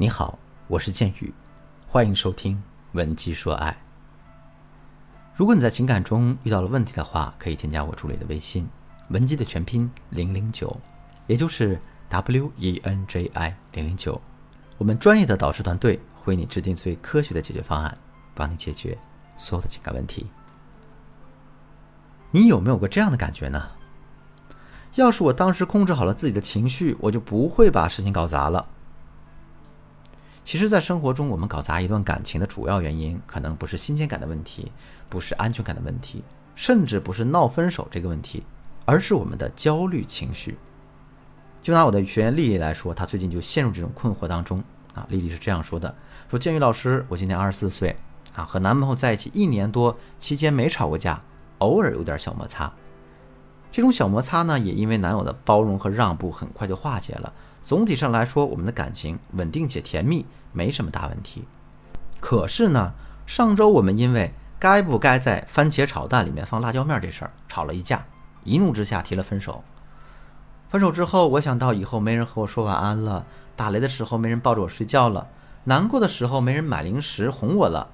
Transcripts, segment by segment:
你好，我是剑宇，欢迎收听《文姬说爱》。如果你在情感中遇到了问题的话，可以添加我助理的微信“文姬”的全拼零零九，也就是 W E N J I 零零九。我们专业的导师团队会为你制定最科学的解决方案，帮你解决所有的情感问题。你有没有过这样的感觉呢？要是我当时控制好了自己的情绪，我就不会把事情搞砸了。其实，在生活中，我们搞砸一段感情的主要原因，可能不是新鲜感的问题，不是安全感的问题，甚至不是闹分手这个问题，而是我们的焦虑情绪。就拿我的学员丽丽来说，她最近就陷入这种困惑当中啊。丽丽是这样说的：“说建宇老师，我今年二十四岁啊，和男朋友在一起一年多，期间没吵过架，偶尔有点小摩擦。这种小摩擦呢，也因为男友的包容和让步，很快就化解了。总体上来说，我们的感情稳定且甜蜜。”没什么大问题，可是呢，上周我们因为该不该在番茄炒蛋里面放辣椒面这事儿吵了一架，一怒之下提了分手。分手之后，我想到以后没人和我说晚安了，打雷的时候没人抱着我睡觉了，难过的时候没人买零食哄我了。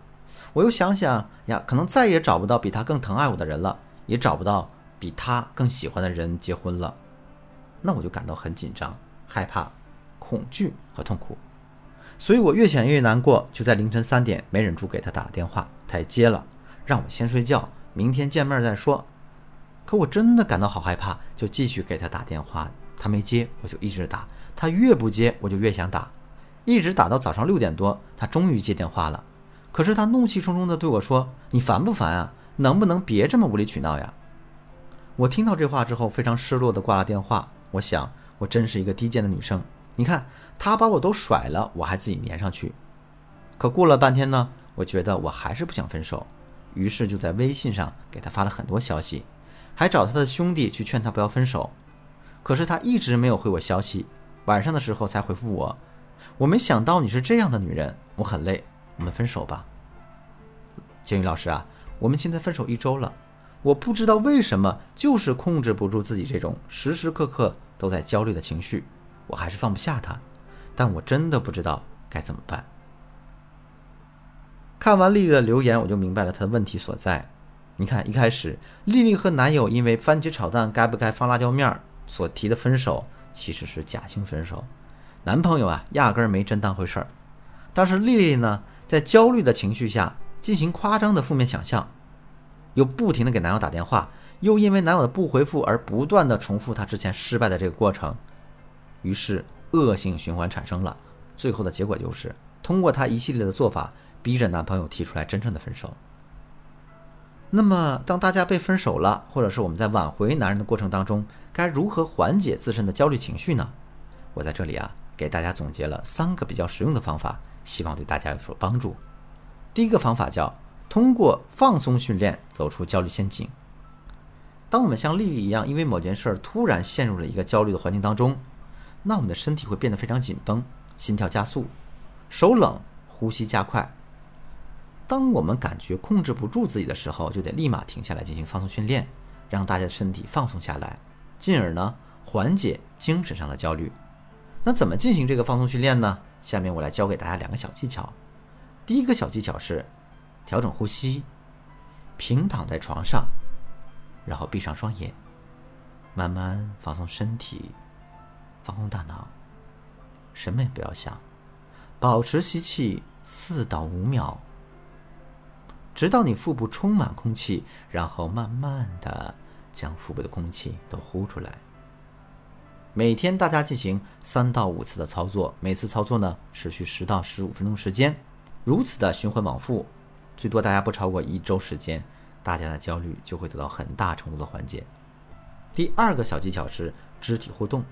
我又想想呀，可能再也找不到比他更疼爱我的人了，也找不到比他更喜欢的人结婚了，那我就感到很紧张、害怕、恐惧和痛苦。所以我越想越难过，就在凌晨三点没忍住给他打电话，他也接了，让我先睡觉，明天见面再说。可我真的感到好害怕，就继续给他打电话，他没接，我就一直打，他越不接，我就越想打，一直打到早上六点多，他终于接电话了。可是他怒气冲冲地对我说：“你烦不烦啊？能不能别这么无理取闹呀？”我听到这话之后，非常失落地挂了电话。我想，我真是一个低贱的女生。你看。他把我都甩了，我还自己粘上去。可过了半天呢，我觉得我还是不想分手，于是就在微信上给他发了很多消息，还找他的兄弟去劝他不要分手。可是他一直没有回我消息，晚上的时候才回复我。我没想到你是这样的女人，我很累，我们分手吧。建宇老师啊，我们现在分手一周了，我不知道为什么，就是控制不住自己这种时时刻刻都在焦虑的情绪，我还是放不下他。但我真的不知道该怎么办。看完丽丽的留言，我就明白了她的问题所在。你看，一开始丽丽和男友因为番茄炒蛋该不该放辣椒面所提的分手，其实是假性分手。男朋友啊，压根儿没真当回事儿。但是丽丽呢，在焦虑的情绪下进行夸张的负面想象，又不停的给男友打电话，又因为男友的不回复而不断的重复她之前失败的这个过程，于是。恶性循环产生了，最后的结果就是通过她一系列的做法，逼着男朋友提出来真正的分手。那么，当大家被分手了，或者是我们在挽回男人的过程当中，该如何缓解自身的焦虑情绪呢？我在这里啊，给大家总结了三个比较实用的方法，希望对大家有所帮助。第一个方法叫通过放松训练走出焦虑陷阱。当我们像丽丽一样，因为某件事儿突然陷入了一个焦虑的环境当中。那我们的身体会变得非常紧绷，心跳加速，手冷，呼吸加快。当我们感觉控制不住自己的时候，就得立马停下来进行放松训练，让大家的身体放松下来，进而呢缓解精神上的焦虑。那怎么进行这个放松训练呢？下面我来教给大家两个小技巧。第一个小技巧是调整呼吸，平躺在床上，然后闭上双眼，慢慢放松身体。放空大脑，什么也不要想，保持吸气四到五秒，直到你腹部充满空气，然后慢慢的将腹部的空气都呼出来。每天大家进行三到五次的操作，每次操作呢持续十到十五分钟时间，如此的循环往复，最多大家不超过一周时间，大家的焦虑就会得到很大程度的缓解。第二个小技巧是肢体互动。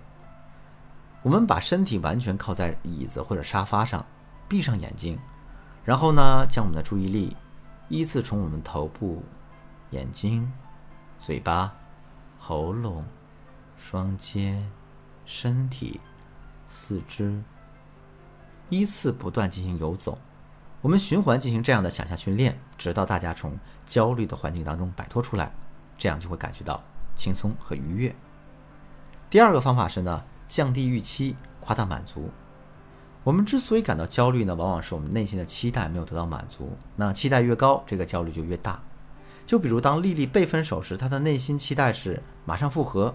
我们把身体完全靠在椅子或者沙发上，闭上眼睛，然后呢，将我们的注意力依次从我们头部、眼睛、嘴巴、喉咙、双肩、身体、四肢，依次不断进行游走。我们循环进行这样的想象训练，直到大家从焦虑的环境当中摆脱出来，这样就会感觉到轻松和愉悦。第二个方法是呢。降低预期，夸大满足。我们之所以感到焦虑呢，往往是我们内心的期待没有得到满足。那期待越高，这个焦虑就越大。就比如当丽丽被分手时，她的内心期待是马上复合，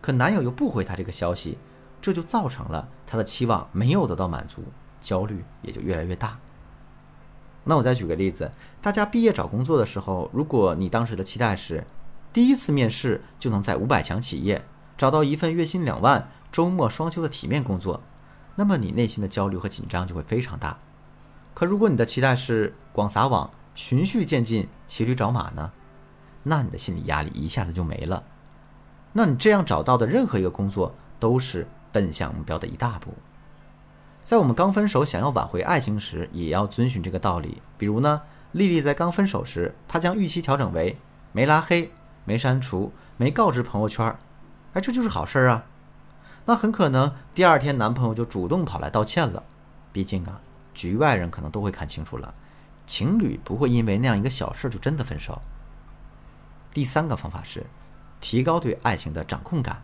可男友又不回她这个消息，这就造成了她的期望没有得到满足，焦虑也就越来越大。那我再举个例子，大家毕业找工作的时候，如果你当时的期待是第一次面试就能在五百强企业找到一份月薪两万、周末双休的体面工作。那么你内心的焦虑和紧张就会非常大。可如果你的期待是广撒网、循序渐进、骑驴找马呢？那你的心理压力一下子就没了。那你这样找到的任何一个工作都是奔向目标的一大步。在我们刚分手想要挽回爱情时，也要遵循这个道理。比如呢，丽丽在刚分手时，她将预期调整为没拉黑、没删除、没告知朋友圈，哎，这就是好事儿啊。那很可能第二天男朋友就主动跑来道歉了，毕竟啊，局外人可能都会看清楚了，情侣不会因为那样一个小事就真的分手。第三个方法是，提高对爱情的掌控感。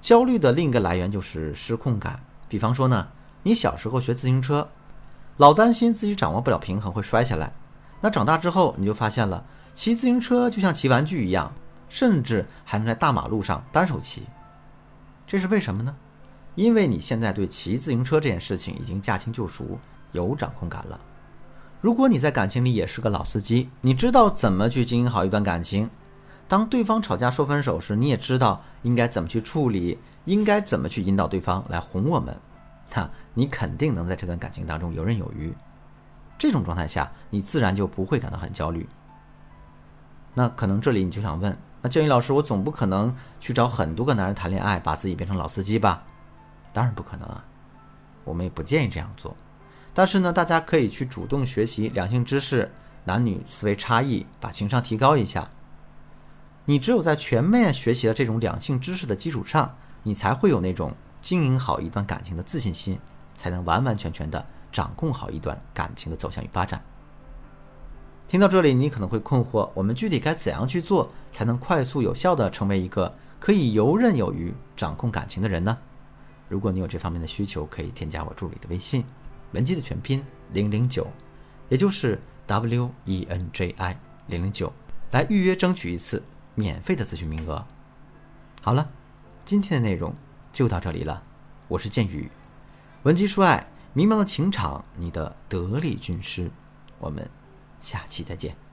焦虑的另一个来源就是失控感。比方说呢，你小时候学自行车，老担心自己掌握不了平衡会摔下来，那长大之后你就发现了，骑自行车就像骑玩具一样，甚至还能在大马路上单手骑。这是为什么呢？因为你现在对骑自行车这件事情已经驾轻就熟，有掌控感了。如果你在感情里也是个老司机，你知道怎么去经营好一段感情，当对方吵架说分手时，你也知道应该怎么去处理，应该怎么去引导对方来哄我们，那你肯定能在这段感情当中游刃有余。这种状态下，你自然就不会感到很焦虑。那可能这里你就想问。那建宇老师，我总不可能去找很多个男人谈恋爱，把自己变成老司机吧？当然不可能啊，我们也不建议这样做。但是呢，大家可以去主动学习两性知识、男女思维差异，把情商提高一下。你只有在全面学习了这种两性知识的基础上，你才会有那种经营好一段感情的自信心，才能完完全全的掌控好一段感情的走向与发展。听到这里，你可能会困惑：我们具体该怎样去做，才能快速有效的成为一个可以游刃有余掌控感情的人呢？如果你有这方面的需求，可以添加我助理的微信，文姬的全拼零零九，也就是 W E N J I 零零九，来预约争取一次免费的咨询名额。好了，今天的内容就到这里了。我是剑宇，文姬说爱，迷茫的情场，你的得力军师。我们。下期再见。